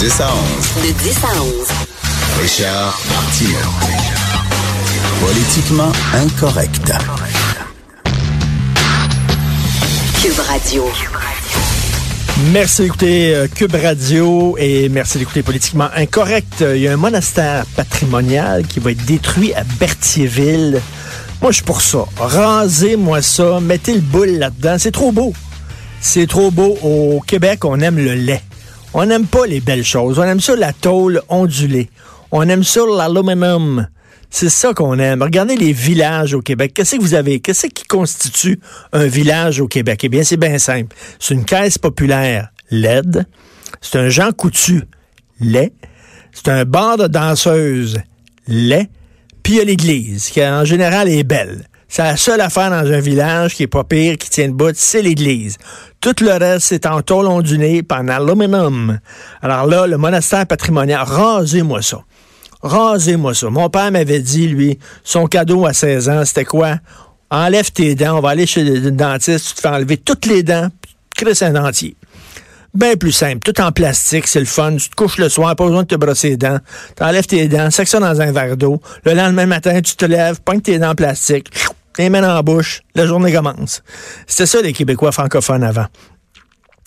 10 à 11. De 10 à 11. Richard Martineau. Politiquement incorrect. Cube Radio. Merci d'écouter euh, Cube Radio et merci d'écouter Politiquement Incorrect. Il y a un monastère patrimonial qui va être détruit à Berthierville. Moi, je suis pour ça. Rasez-moi ça. Mettez le boule là-dedans. C'est trop beau. C'est trop beau. Au Québec, on aime le lait. On n'aime pas les belles choses. On aime ça la tôle ondulée. On aime ça l'aluminium. C'est ça qu'on aime. Regardez les villages au Québec. Qu'est-ce que vous avez? Qu'est-ce qui constitue un village au Québec? Eh bien, c'est bien simple. C'est une caisse populaire LED. C'est un Jean Coutu lait. C'est un bar de danseuses lait. Puis il y a l'église, qui en général est belle. C'est la seule affaire dans un village qui est pas pire, qui tient debout, c'est l'église. Tout le reste, c'est en tôle ondulée, par en aluminium. Alors là, le monastère patrimonial, rasez-moi ça. Rasez-moi ça. Mon père m'avait dit, lui, son cadeau à 16 ans, c'était quoi? Enlève tes dents, on va aller chez le dentiste, tu te fais enlever toutes les dents, puis crée un dentier. Bien plus simple, tout en plastique, c'est le fun. Tu te couches le soir, pas besoin de te brosser les dents. T'enlèves tes dents, sac ça dans un verre d'eau. Le lendemain matin, tu te lèves, pognes tes dents en plastique, les mets dans la bouche, la journée commence. C'était ça les Québécois francophones avant.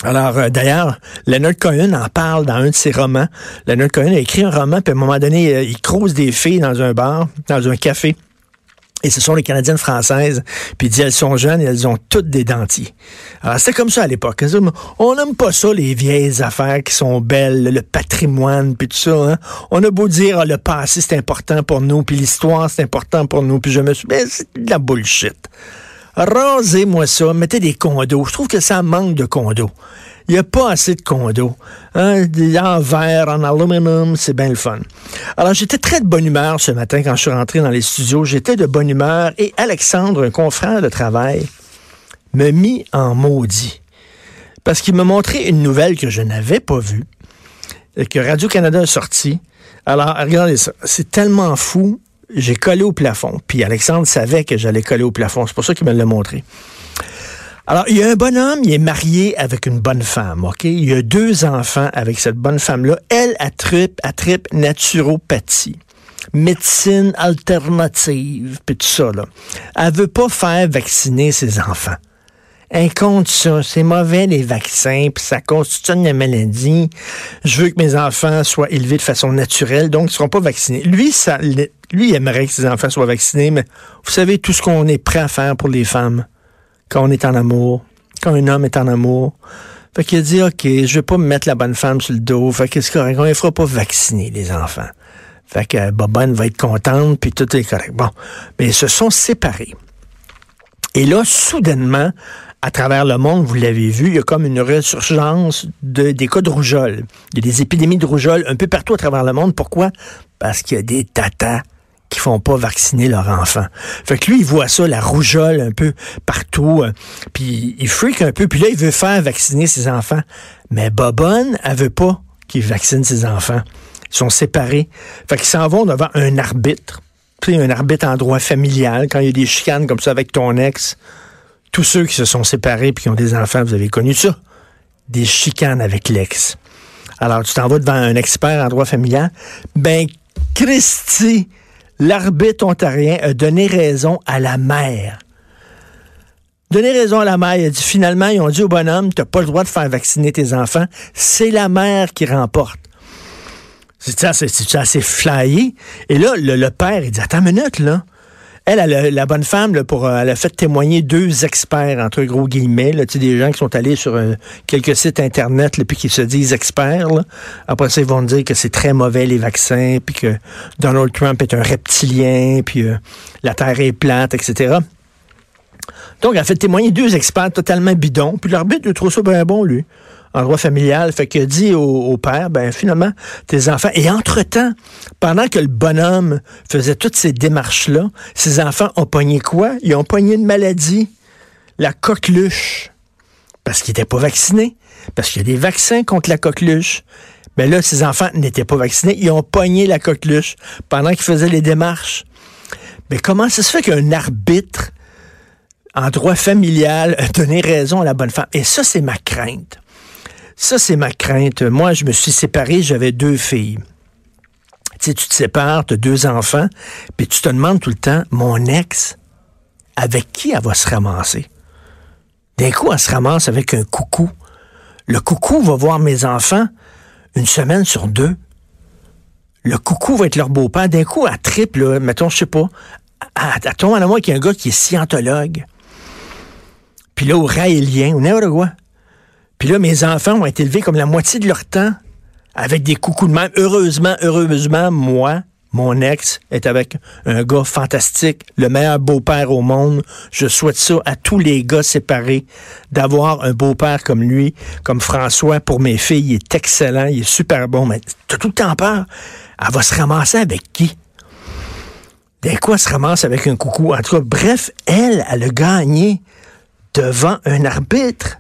Alors, euh, d'ailleurs, Leonard Cohen en parle dans un de ses romans. Leonard Cohen a écrit un roman, puis à un moment donné, euh, il croise des filles dans un bar, dans un café. Et ce sont les Canadiennes françaises. Puis il dit, elles sont jeunes et elles ont toutes des dentiers. Alors, c'était comme ça à l'époque. On n'aime pas ça, les vieilles affaires qui sont belles, le patrimoine, puis tout ça. Hein. On a beau dire, ah, le passé, c'est important pour nous, puis l'histoire, c'est important pour nous. Puis je me suis... Mais c'est de la bullshit. Rasez-moi ça, mettez des condos. Je trouve que ça manque de condos. Il n'y a pas assez de condos. Hein? En verre, en aluminium, c'est bien le fun. Alors, j'étais très de bonne humeur ce matin quand je suis rentré dans les studios. J'étais de bonne humeur et Alexandre, un confrère de travail, me mit en maudit. Parce qu'il me montrait une nouvelle que je n'avais pas vue, et que Radio-Canada a sorti. Alors, regardez ça. C'est tellement fou j'ai collé au plafond. Puis Alexandre savait que j'allais coller au plafond. C'est pour ça qu'il me l'a montré. Alors, il y a un bonhomme, il est marié avec une bonne femme, OK? Il y a deux enfants avec cette bonne femme-là. Elle, a trip, a trip naturopathie, médecine alternative, puis tout ça, là. Elle veut pas faire vacciner ses enfants. Elle compte ça. C'est mauvais, les vaccins, puis ça constitue une maladie. Je veux que mes enfants soient élevés de façon naturelle, donc ils seront pas vaccinés. Lui, ça, lui, il aimerait que ses enfants soient vaccinés, mais vous savez tout ce qu'on est prêt à faire pour les femmes quand on est en amour, quand un homme est en amour. Fait qu'il a dit, OK, je vais pas me mettre la bonne femme sur le dos. Fait que c'est correct. On ne fera pas vacciner les enfants. Fait que Bobonne va être contente, puis tout est correct. Bon. Mais ils se sont séparés. Et là, soudainement, à travers le monde, vous l'avez vu, il y a comme une resurgence de, des cas de rougeole. Il y a des épidémies de rougeole un peu partout à travers le monde. Pourquoi? Parce qu'il y a des tatas qui font pas vacciner leurs enfants. Fait que lui, il voit ça, la rougeole un peu partout, euh, puis il freak un peu, puis là, il veut faire vacciner ses enfants. Mais Bobonne, elle veut pas qu'il vaccine ses enfants. Ils sont séparés. Fait qu'ils s'en vont devant un arbitre. Puis un arbitre en droit familial, quand il y a des chicanes comme ça avec ton ex, tous ceux qui se sont séparés puis qui ont des enfants, vous avez connu ça. Des chicanes avec l'ex. Alors, tu t'en vas devant un expert en droit familial. Ben, Christy, l'arbitre ontarien a donné raison à la mère. Donné raison à la mère. Il a dit finalement, ils ont dit au bonhomme, tu n'as pas le droit de faire vacciner tes enfants. C'est la mère qui remporte. C'est assez, assez flyé? Et là, le, le, père, il dit, attends une minute, là. Elle, elle la bonne femme, pour, elle a fait témoigner deux experts, entre gros guillemets, des gens qui sont allés sur euh, quelques sites Internet, là, puis qui se disent experts. Après ça, ils vont dire que c'est très mauvais, les vaccins, puis que Donald Trump est un reptilien, puis euh, la Terre est plate, etc. Donc, elle a fait témoigner deux experts totalement bidons, puis l'arbitre, il trouve ça bien bon, lui, en droit familial. Fait que dit au, père, ben finalement, tes enfants... Et entre-temps, pendant que le bonhomme faisait toutes ces démarches-là, ses enfants ont pogné quoi? Ils ont pogné une maladie, la coqueluche, parce qu'ils n'étaient pas vaccinés, parce qu'il y a des vaccins contre la coqueluche. Ben là, ses enfants n'étaient pas vaccinés, ils ont pogné la coqueluche pendant qu'ils faisaient les démarches. Mais comment ça se fait qu'un arbitre en droit familial a donné raison à la bonne femme? Et ça, c'est ma crainte. Ça, c'est ma crainte. Moi, je me suis séparé, j'avais deux filles. Tu sais, tu te sépares, tu as deux enfants, puis tu te demandes tout le temps, mon ex, avec qui elle va se ramasser? D'un coup, elle se ramasse avec un coucou. Le coucou va voir mes enfants une semaine sur deux. Le coucou va être leur beau-père. D'un coup, à triple, mettons, je sais pas, à, à, à moi qu'il y a un gars qui est scientologue. Puis là, au raélien, n'importe quoi. Puis là, mes enfants ont été élevés comme la moitié de leur temps avec des coucous de même. Heureusement, heureusement, moi, mon ex est avec un gars fantastique, le meilleur beau-père au monde. Je souhaite ça à tous les gars séparés, d'avoir un beau-père comme lui, comme François pour mes filles. Il est excellent, il est super bon, mais t'as tout le temps peur. Elle va se ramasser avec qui? D'un coup, elle se ramasse avec un coucou? En tout cas, bref, elle, elle a gagné devant un arbitre.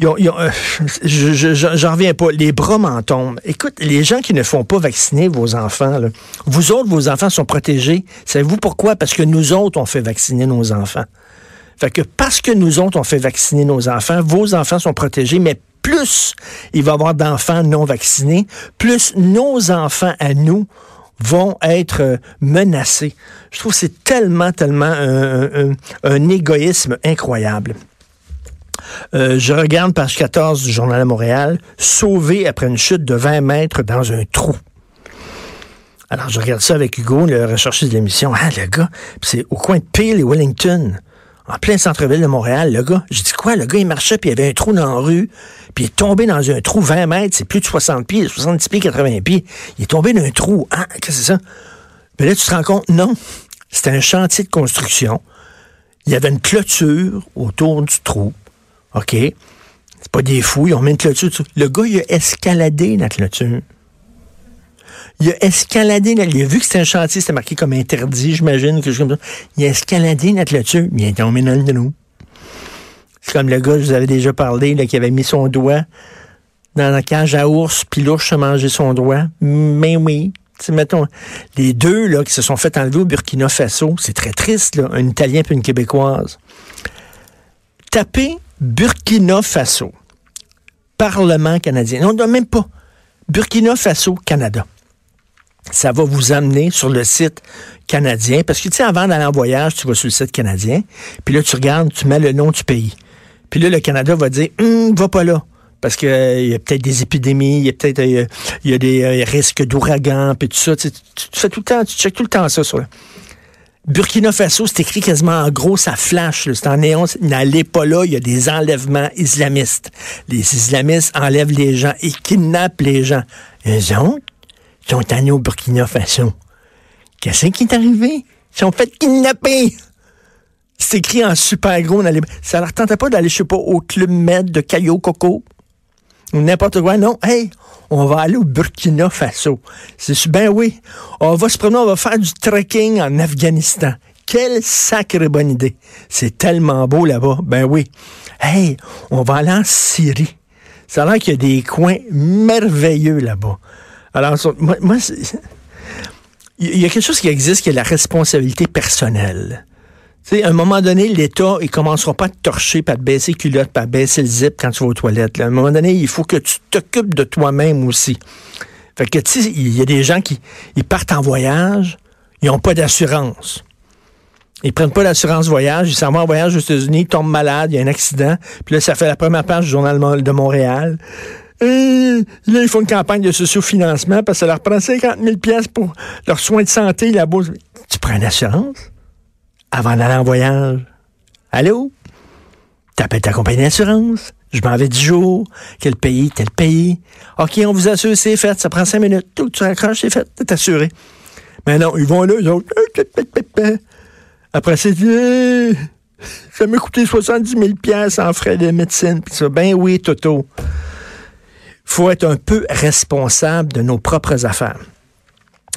J'en je, reviens pas. Les bras m'en. Écoute, les gens qui ne font pas vacciner vos enfants, là, vous autres, vos enfants sont protégés. Savez-vous pourquoi? Parce que nous autres, on fait vacciner nos enfants. Fait que parce que nous autres, on fait vacciner nos enfants, vos enfants sont protégés, mais plus il va y avoir d'enfants non vaccinés, plus nos enfants à nous vont être euh, menacés. Je trouve que c'est tellement, tellement un égoïsme incroyable. Euh, je regarde page 14 du Journal de Montréal, sauvé après une chute de 20 mètres dans un trou. Alors, je regarde ça avec Hugo, le recherchiste de l'émission. Ah, le gars, c'est au coin de Peel et Wellington, en plein centre-ville de Montréal, le gars. Je dis quoi? Le gars, il marchait, puis il y avait un trou dans la rue, puis il est tombé dans un trou 20 mètres, c'est plus de 60 pieds, 70 pieds, 80 pieds. Il est tombé dans un trou. Ah, qu'est-ce que c'est ça? Mais là, tu te rends compte, non, c'était un chantier de construction. Il y avait une clôture autour du trou. OK. C'est pas des fous, ils ont mis une clôture. Le gars, il a escaladé la clôture. Il a escaladé, il a vu que c'était un chantier, c'était marqué comme interdit, j'imagine, chose comme ça. Il a escaladé la clôture, il est tombé dans le trou. C'est comme le gars, je vous avais déjà parlé, là, qui avait mis son doigt dans la cage à ours, puis l'ours a mangé son doigt. Mais oui, T'sais, mettons, les deux là, qui se sont fait enlever au Burkina Faso, c'est très triste, là, un Italien et une Québécoise. Tapez Burkina Faso, Parlement canadien. Non, même pas. Burkina Faso, Canada. Ça va vous amener sur le site canadien, parce que tu sais, avant d'aller en voyage, tu vas sur le site canadien, puis là, tu regardes, tu mets le nom du pays. Puis là, le Canada va dire, hum, va pas là parce qu'il euh, y a peut-être des épidémies, il y a peut-être a des euh, risques d'ouragan, puis tout ça. Tu, fais tout le temps, tu checkes tout le temps ça sur Burkina Faso, c'est écrit quasiment en gros, ça flash, c'est en néon, n'allez pas là, il y a des enlèvements islamistes. Les islamistes enlèvent les gens, ils kidnappent les gens. Eux autres sont allés au Burkina Faso. Qu'est-ce qui est arrivé? Ils sont fait kidnapper! C'est écrit en super gros. Les... Ça leur tentait pas d'aller, je sais pas, au Club Med de Cayo Coco? Ou n'importe quoi. Non, hey, on va aller au Burkina Faso. C'est ben oui. On va se promener, on va faire du trekking en Afghanistan. Quelle sacrée bonne idée. C'est tellement beau là-bas. Ben oui. Hey, on va aller en Syrie. Ça a l'air qu'il y a des coins merveilleux là-bas. Alors, moi, moi il y a quelque chose qui existe qui est la responsabilité personnelle. À un moment donné, l'État, il commencera pas à te torcher, pas à te baisser culotte, pas à baisser le zip quand tu vas aux toilettes. À un moment donné, il faut que tu t'occupes de toi-même aussi. Fait que, tu il y a des gens qui ils partent en voyage, ils n'ont pas d'assurance. Ils prennent pas l'assurance voyage, ils s'en vont en voyage aux États-Unis, ils tombent malades, il y a un accident, puis là, ça fait la première page du Journal de Montréal. Là, ils font une campagne de socio-financement parce que ça leur prend 50 000 pour leurs soins de santé là-bas. Tu prends une assurance? Avant d'aller en voyage. Allô? T'appelles ta compagnie d'assurance? Je m'en vais 10 jours. Quel pays? Tel pays? OK, on vous assure, c'est fait. Ça prend 5 minutes. Tout, tu raccroches, c'est fait. T'es assuré. Mais non, ils vont là, ils ont... Après, c'est euh, ça m'a coûté 70 000 pièces en frais de médecine. Ça, ben oui, Toto. faut être un peu responsable de nos propres affaires.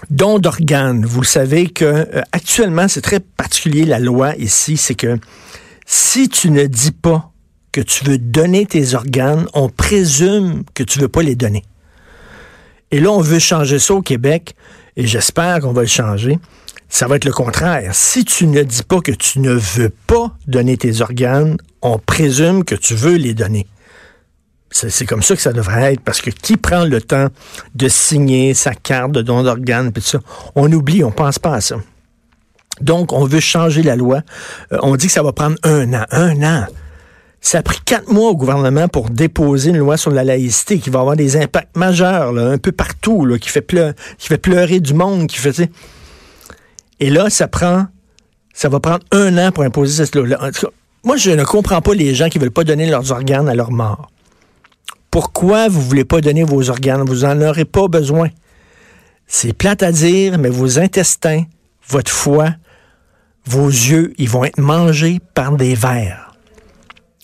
Don d'organes. Vous savez que euh, actuellement, c'est très particulier la loi ici, c'est que si tu ne dis pas que tu veux donner tes organes, on présume que tu veux pas les donner. Et là, on veut changer ça au Québec, et j'espère qu'on va le changer. Ça va être le contraire. Si tu ne dis pas que tu ne veux pas donner tes organes, on présume que tu veux les donner. C'est comme ça que ça devrait être, parce que qui prend le temps de signer sa carte de don d'organes, puis ça, on oublie, on pense pas à ça. Donc, on veut changer la loi. Euh, on dit que ça va prendre un an. Un an. Ça a pris quatre mois au gouvernement pour déposer une loi sur la laïcité qui va avoir des impacts majeurs, là, un peu partout, là, qui, fait pleurer, qui fait pleurer du monde, qui fait... Et là, ça prend... Ça va prendre un an pour imposer cette loi. Moi, je ne comprends pas les gens qui veulent pas donner leurs organes à leur mort. Pourquoi vous voulez pas donner vos organes? Vous en aurez pas besoin. C'est plate à dire, mais vos intestins, votre foie, vos yeux, ils vont être mangés par des vers.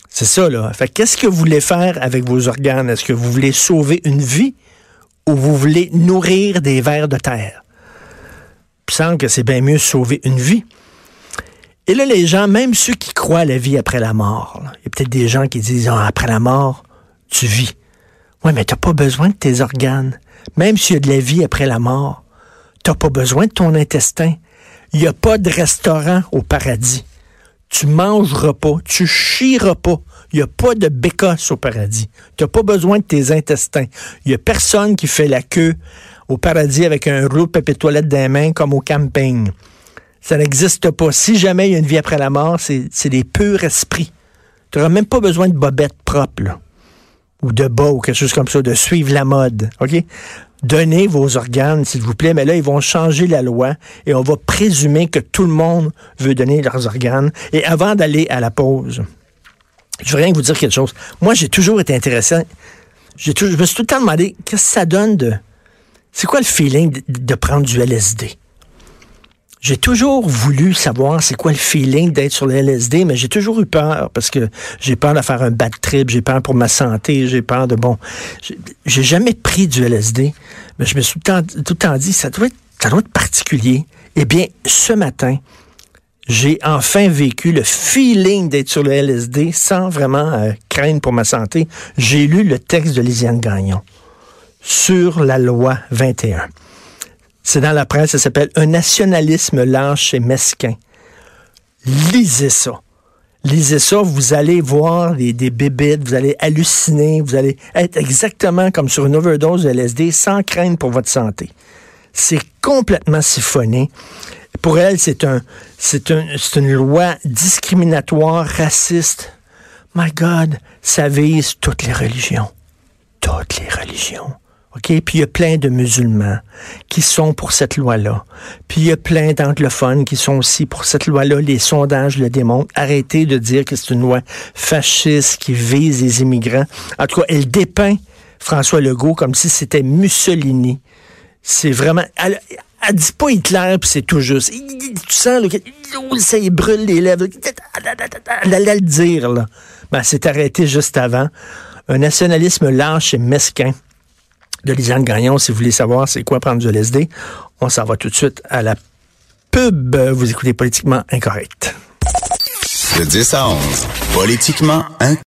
C'est ça, là. Fait qu'est-ce que vous voulez faire avec vos organes? Est-ce que vous voulez sauver une vie ou vous voulez nourrir des vers de terre? Il semble que c'est bien mieux sauver une vie. Et là, les gens, même ceux qui croient à la vie après la mort, il y a peut-être des gens qui disent ah, après la mort, tu vis. Oui, mais tu n'as pas besoin de tes organes. Même s'il y a de la vie après la mort, tu n'as pas besoin de ton intestin. Il n'y a pas de restaurant au paradis. Tu mangeras pas, tu chieras pas. Il n'y a pas de bécosse au paradis. Tu n'as pas besoin de tes intestins. Il n'y a personne qui fait la queue au paradis avec un rouleau de papier toilette dans les mains comme au camping. Ça n'existe pas. Si jamais il y a une vie après la mort, c'est des purs esprits. Tu n'auras même pas besoin de bobettes propres. Ou de bas ou quelque chose comme ça, de suivre la mode. OK? Donnez vos organes, s'il vous plaît, mais là, ils vont changer la loi et on va présumer que tout le monde veut donner leurs organes. Et avant d'aller à la pause, je veux rien vous dire quelque chose. Moi, j'ai toujours été intéressé. Je me suis tout le temps demandé, qu'est-ce que ça donne de... C'est quoi le feeling de prendre du LSD? J'ai toujours voulu savoir c'est quoi le feeling d'être sur le LSD, mais j'ai toujours eu peur parce que j'ai peur de faire un bad trip, j'ai peur pour ma santé, j'ai peur de bon. J'ai jamais pris du LSD, mais je me suis tout le temps, dit ça doit être, ça doit être particulier. Eh bien, ce matin, j'ai enfin vécu le feeling d'être sur le LSD sans vraiment euh, craindre pour ma santé. J'ai lu le texte de Lisiane Gagnon sur la loi 21. C'est dans la presse, ça s'appelle Un nationalisme lâche et mesquin. Lisez ça. Lisez ça, vous allez voir des, des bébites, vous allez halluciner, vous allez être exactement comme sur une overdose de LSD sans crainte pour votre santé. C'est complètement siphonné. Pour elle, c'est un, c'est un, une loi discriminatoire, raciste. My God, ça vise toutes les religions. Toutes les religions. OK? Puis il y a plein de musulmans qui sont pour cette loi-là. Puis il y a plein d'anglophones qui sont aussi pour cette loi-là. Les sondages le démontrent. Arrêtez de dire que c'est une loi fasciste qui vise les immigrants. En tout cas, elle dépeint François Legault comme si c'était Mussolini. C'est vraiment... Elle, elle dit pas Hitler, puis c'est tout juste. Tu sens, là, ça y brûle les lèvres. Elle allait le dire, là. Ben, c'est arrêté juste avant. Un nationalisme lâche et mesquin de Lisanne Gagnon. Si vous voulez savoir c'est quoi prendre du LSD, on s'en va tout de suite à la pub. Vous écoutez Politiquement Incorrect. De 10 à 11, Politiquement Incorrect.